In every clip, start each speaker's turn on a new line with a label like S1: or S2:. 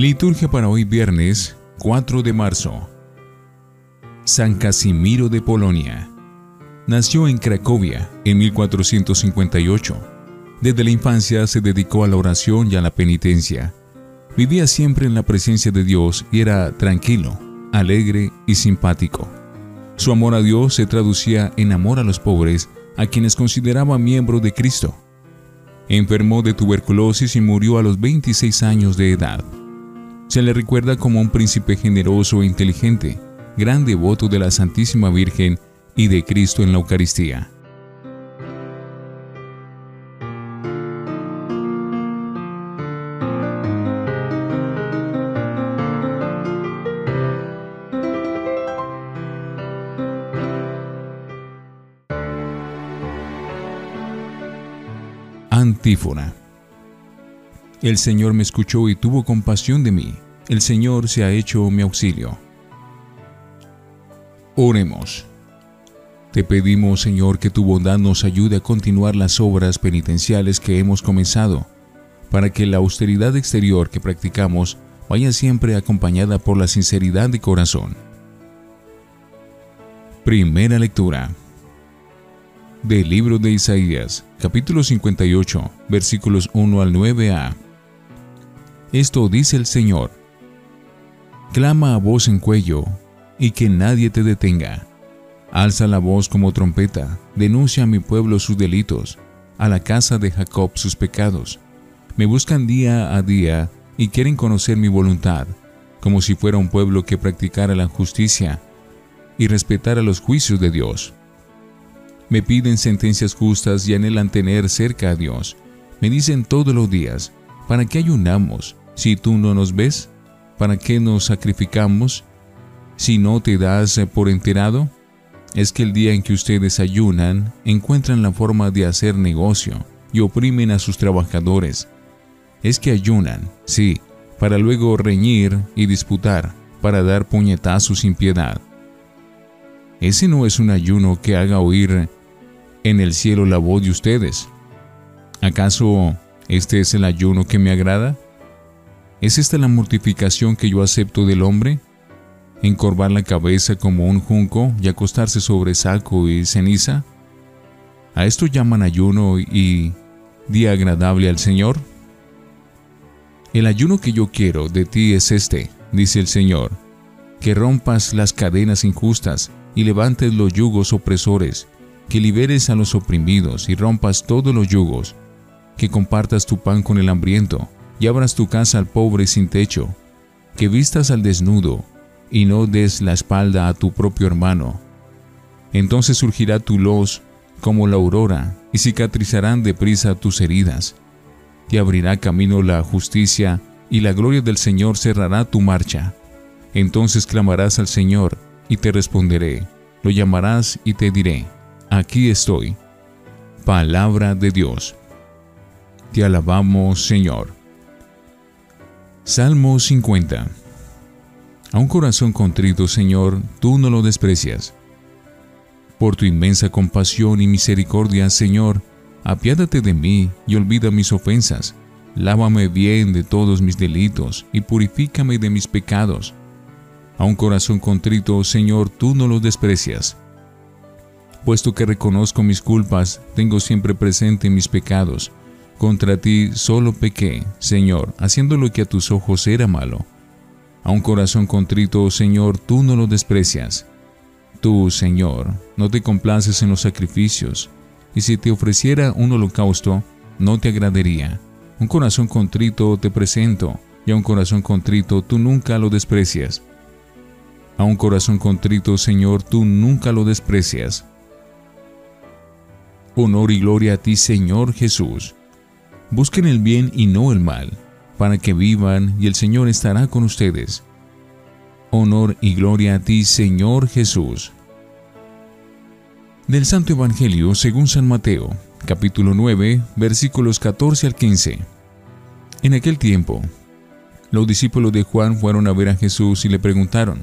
S1: Liturgia para hoy viernes 4 de marzo. San Casimiro de Polonia. Nació en Cracovia en 1458. Desde la infancia se dedicó a la oración y a la penitencia. Vivía siempre en la presencia de Dios y era tranquilo, alegre y simpático. Su amor a Dios se traducía en amor a los pobres, a quienes consideraba miembros de Cristo. Enfermó de tuberculosis y murió a los 26 años de edad. Se le recuerda como un príncipe generoso e inteligente, gran devoto de la Santísima Virgen y de Cristo en la Eucaristía. Antífona el Señor me escuchó y tuvo compasión de mí. El Señor se ha hecho mi auxilio. Oremos. Te pedimos, Señor, que tu bondad nos ayude a continuar las obras penitenciales que hemos comenzado, para que la austeridad exterior que practicamos vaya siempre acompañada por la sinceridad de corazón. Primera lectura del libro de Isaías, capítulo 58, versículos 1 al 9a. Esto dice el Señor. Clama a voz en cuello, y que nadie te detenga. Alza la voz como trompeta, denuncia a mi pueblo sus delitos, a la casa de Jacob sus pecados. Me buscan día a día y quieren conocer mi voluntad, como si fuera un pueblo que practicara la justicia y respetara los juicios de Dios. Me piden sentencias justas y anhelan tener cerca a Dios. Me dicen todos los días, ¿para qué ayunamos? Si tú no nos ves, ¿para qué nos sacrificamos? Si no te das por enterado, es que el día en que ustedes ayunan, encuentran la forma de hacer negocio y oprimen a sus trabajadores. Es que ayunan, sí, para luego reñir y disputar, para dar puñetazos sin piedad. Ese no es un ayuno que haga oír en el cielo la voz de ustedes. ¿Acaso este es el ayuno que me agrada? ¿Es esta la mortificación que yo acepto del hombre? ¿Encorvar la cabeza como un junco y acostarse sobre saco y ceniza? ¿A esto llaman ayuno y día agradable al Señor? El ayuno que yo quiero de ti es este, dice el Señor, que rompas las cadenas injustas y levantes los yugos opresores, que liberes a los oprimidos y rompas todos los yugos, que compartas tu pan con el hambriento, y abras tu casa al pobre sin techo, que vistas al desnudo y no des la espalda a tu propio hermano. Entonces surgirá tu luz como la aurora y cicatrizarán deprisa tus heridas. Te abrirá camino la justicia y la gloria del Señor cerrará tu marcha. Entonces clamarás al Señor y te responderé. Lo llamarás y te diré, aquí estoy. Palabra de Dios. Te alabamos, Señor. Salmo 50 A un corazón contrito, Señor, tú no lo desprecias. Por tu inmensa compasión y misericordia, Señor, apiádate de mí y olvida mis ofensas. Lávame bien de todos mis delitos y purifícame de mis pecados. A un corazón contrito, Señor, tú no lo desprecias. Puesto que reconozco mis culpas, tengo siempre presente mis pecados contra ti solo pequé, Señor, haciendo lo que a tus ojos era malo. A un corazón contrito, Señor, tú no lo desprecias. Tú, Señor, no te complaces en los sacrificios, y si te ofreciera un holocausto, no te agradaría. Un corazón contrito te presento, y a un corazón contrito tú nunca lo desprecias. A un corazón contrito, Señor, tú nunca lo desprecias. Honor y gloria a ti, Señor Jesús. Busquen el bien y no el mal, para que vivan y el Señor estará con ustedes. Honor y gloria a ti, Señor Jesús. Del Santo Evangelio según San Mateo, capítulo 9, versículos 14 al 15. En aquel tiempo, los discípulos de Juan fueron a ver a Jesús y le preguntaron,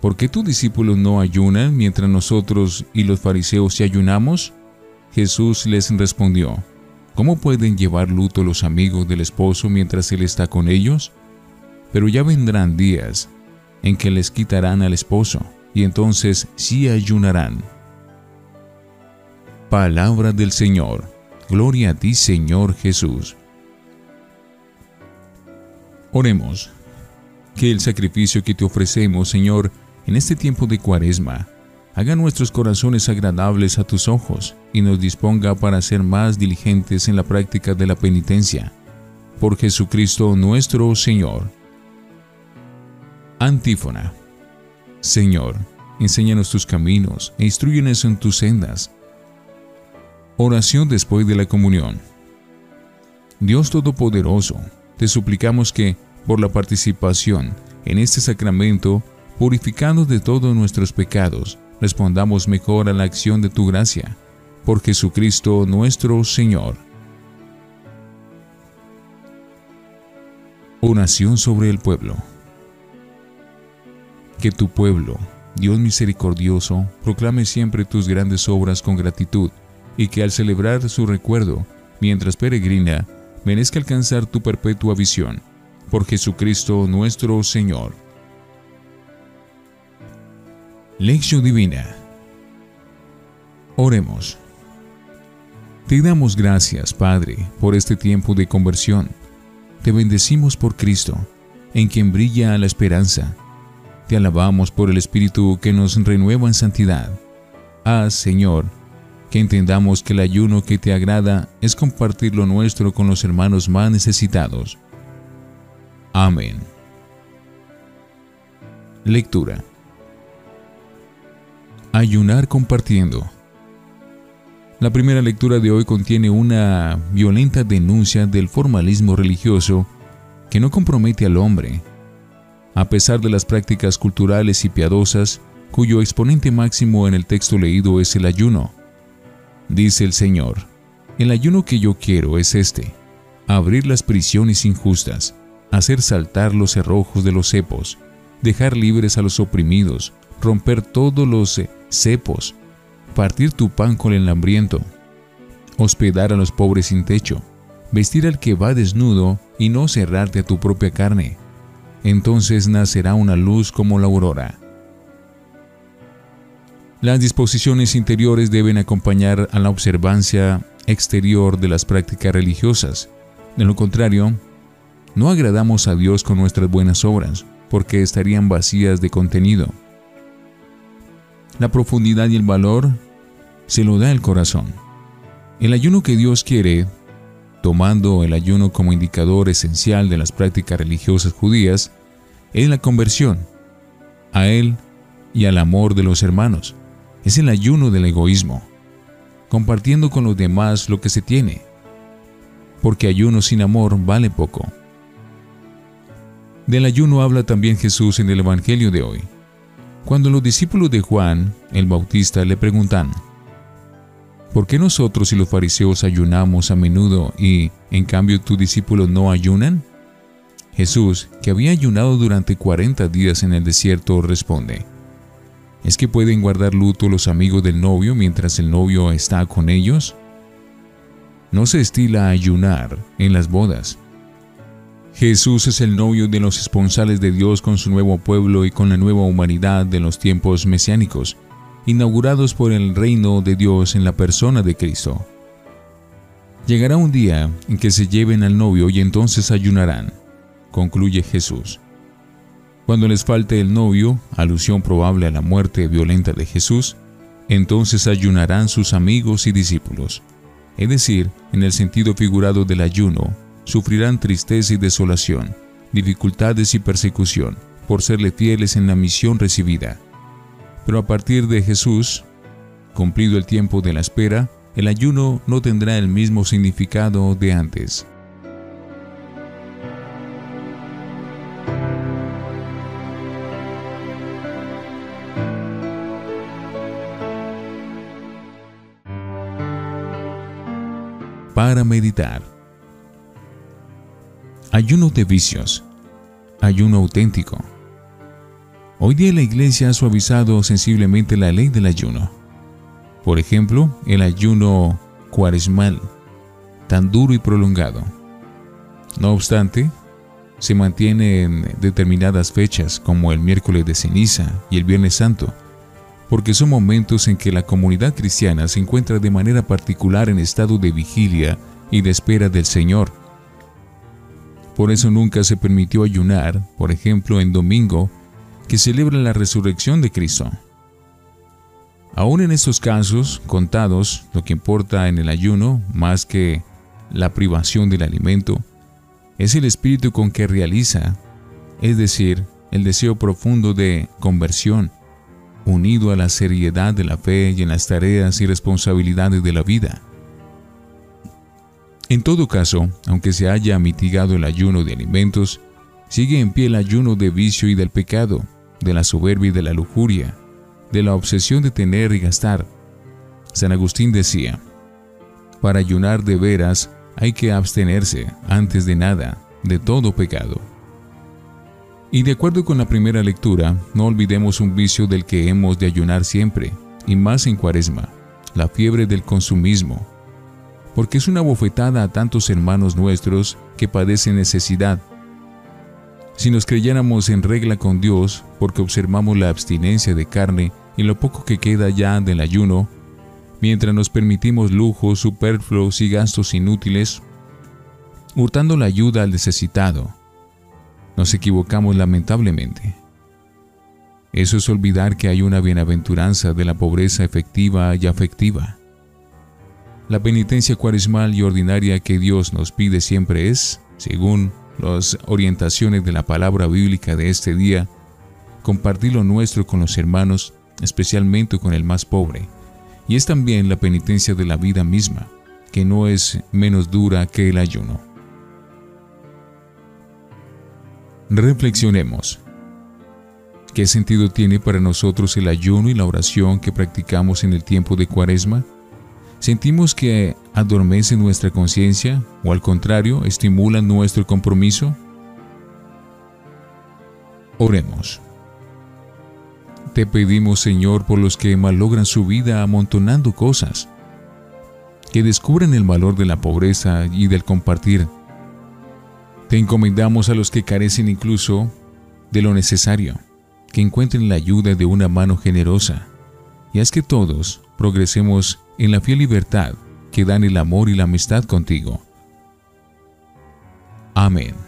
S1: ¿Por qué tus discípulos no ayunan mientras nosotros y los fariseos se ayunamos? Jesús les respondió, ¿Cómo pueden llevar luto los amigos del esposo mientras él está con ellos? pero ya vendrán días en que les quitarán al esposo, y entonces sí ayunarán. Palabra del Señor. Gloria a ti, Señor Jesús. Oremos. Que el sacrificio que te ofrecemos, Señor, en este tiempo de cuaresma, haga nuestros corazones agradables a tus ojos y nos disponga para ser más diligentes en la práctica de la penitencia. Por Jesucristo nuestro Señor. Antífona. Señor, enséñanos tus caminos e instruyenos en tus sendas. Oración después de la comunión. Dios Todopoderoso, te suplicamos que, por la participación en este sacramento, purificando de todos nuestros pecados, respondamos mejor a la acción de tu gracia. Por Jesucristo nuestro Señor. Oración sobre el pueblo que tu pueblo, Dios misericordioso, proclame siempre tus grandes obras con gratitud, y que al celebrar su recuerdo, mientras peregrina, merezca alcanzar tu perpetua visión. Por Jesucristo nuestro Señor. Lección Divina. Oremos. Te damos gracias, Padre, por este tiempo de conversión. Te bendecimos por Cristo, en quien brilla la esperanza te alabamos por el Espíritu que nos renueva en santidad. Haz, Señor, que entendamos que el ayuno que te agrada es compartir lo nuestro con los hermanos más necesitados. Amén. Lectura. Ayunar compartiendo. La primera lectura de hoy contiene una violenta denuncia del formalismo religioso que no compromete al hombre, a pesar de las prácticas culturales y piadosas, cuyo exponente máximo en el texto leído es el ayuno. Dice el Señor, el ayuno que yo quiero es este, abrir las prisiones injustas, hacer saltar los cerrojos de los cepos, dejar libres a los oprimidos, romper todos los cepos, partir tu pan con el hambriento, hospedar a los pobres sin techo, vestir al que va desnudo y no cerrarte a tu propia carne, entonces nacerá una luz como la aurora. Las disposiciones interiores deben acompañar a la observancia exterior de las prácticas religiosas. De lo contrario, no agradamos a Dios con nuestras buenas obras, porque estarían vacías de contenido. La profundidad y el valor se lo da el corazón. El ayuno que Dios quiere tomando el ayuno como indicador esencial de las prácticas religiosas judías, es la conversión a Él y al amor de los hermanos. Es el ayuno del egoísmo, compartiendo con los demás lo que se tiene, porque ayuno sin amor vale poco. Del ayuno habla también Jesús en el Evangelio de hoy. Cuando los discípulos de Juan, el Bautista, le preguntan, ¿Por qué nosotros y los fariseos ayunamos a menudo y, en cambio, tus discípulos no ayunan? Jesús, que había ayunado durante cuarenta días en el desierto, responde, ¿Es que pueden guardar luto los amigos del novio mientras el novio está con ellos? No se estila ayunar en las bodas. Jesús es el novio de los esponsales de Dios con su nuevo pueblo y con la nueva humanidad de los tiempos mesiánicos inaugurados por el reino de Dios en la persona de Cristo. Llegará un día en que se lleven al novio y entonces ayunarán, concluye Jesús. Cuando les falte el novio, alusión probable a la muerte violenta de Jesús, entonces ayunarán sus amigos y discípulos. Es decir, en el sentido figurado del ayuno, sufrirán tristeza y desolación, dificultades y persecución, por serle fieles en la misión recibida. Pero a partir de Jesús, cumplido el tiempo de la espera, el ayuno no tendrá el mismo significado de antes. Para meditar. Ayuno de vicios. Ayuno auténtico. Hoy día la Iglesia ha suavizado sensiblemente la ley del ayuno. Por ejemplo, el ayuno cuaresmal, tan duro y prolongado. No obstante, se mantiene en determinadas fechas como el miércoles de ceniza y el viernes santo, porque son momentos en que la comunidad cristiana se encuentra de manera particular en estado de vigilia y de espera del Señor. Por eso nunca se permitió ayunar, por ejemplo, en domingo, que celebra la resurrección de Cristo. Aún en estos casos contados, lo que importa en el ayuno, más que la privación del alimento, es el espíritu con que realiza, es decir, el deseo profundo de conversión, unido a la seriedad de la fe y en las tareas y responsabilidades de la vida. En todo caso, aunque se haya mitigado el ayuno de alimentos, sigue en pie el ayuno de vicio y del pecado, de la soberbia y de la lujuria, de la obsesión de tener y gastar. San Agustín decía, para ayunar de veras hay que abstenerse, antes de nada, de todo pecado. Y de acuerdo con la primera lectura, no olvidemos un vicio del que hemos de ayunar siempre, y más en cuaresma, la fiebre del consumismo, porque es una bofetada a tantos hermanos nuestros que padecen necesidad. Si nos creyéramos en regla con Dios, porque observamos la abstinencia de carne y lo poco que queda ya del ayuno, mientras nos permitimos lujos superfluos y gastos inútiles, hurtando la ayuda al necesitado, nos equivocamos lamentablemente. Eso es olvidar que hay una bienaventuranza de la pobreza efectiva y afectiva. La penitencia cuaresmal y ordinaria que Dios nos pide siempre es, según las orientaciones de la palabra bíblica de este día, compartir lo nuestro con los hermanos, especialmente con el más pobre, y es también la penitencia de la vida misma, que no es menos dura que el ayuno. Reflexionemos. ¿Qué sentido tiene para nosotros el ayuno y la oración que practicamos en el tiempo de Cuaresma? ¿Sentimos que adormece nuestra conciencia o al contrario estimulan nuestro compromiso? Oremos. Te pedimos, Señor, por los que malogran su vida amontonando cosas, que descubran el valor de la pobreza y del compartir. Te encomendamos a los que carecen incluso de lo necesario, que encuentren la ayuda de una mano generosa, y haz que todos progresemos en la fiel libertad que dan el amor y la amistad contigo. Amén.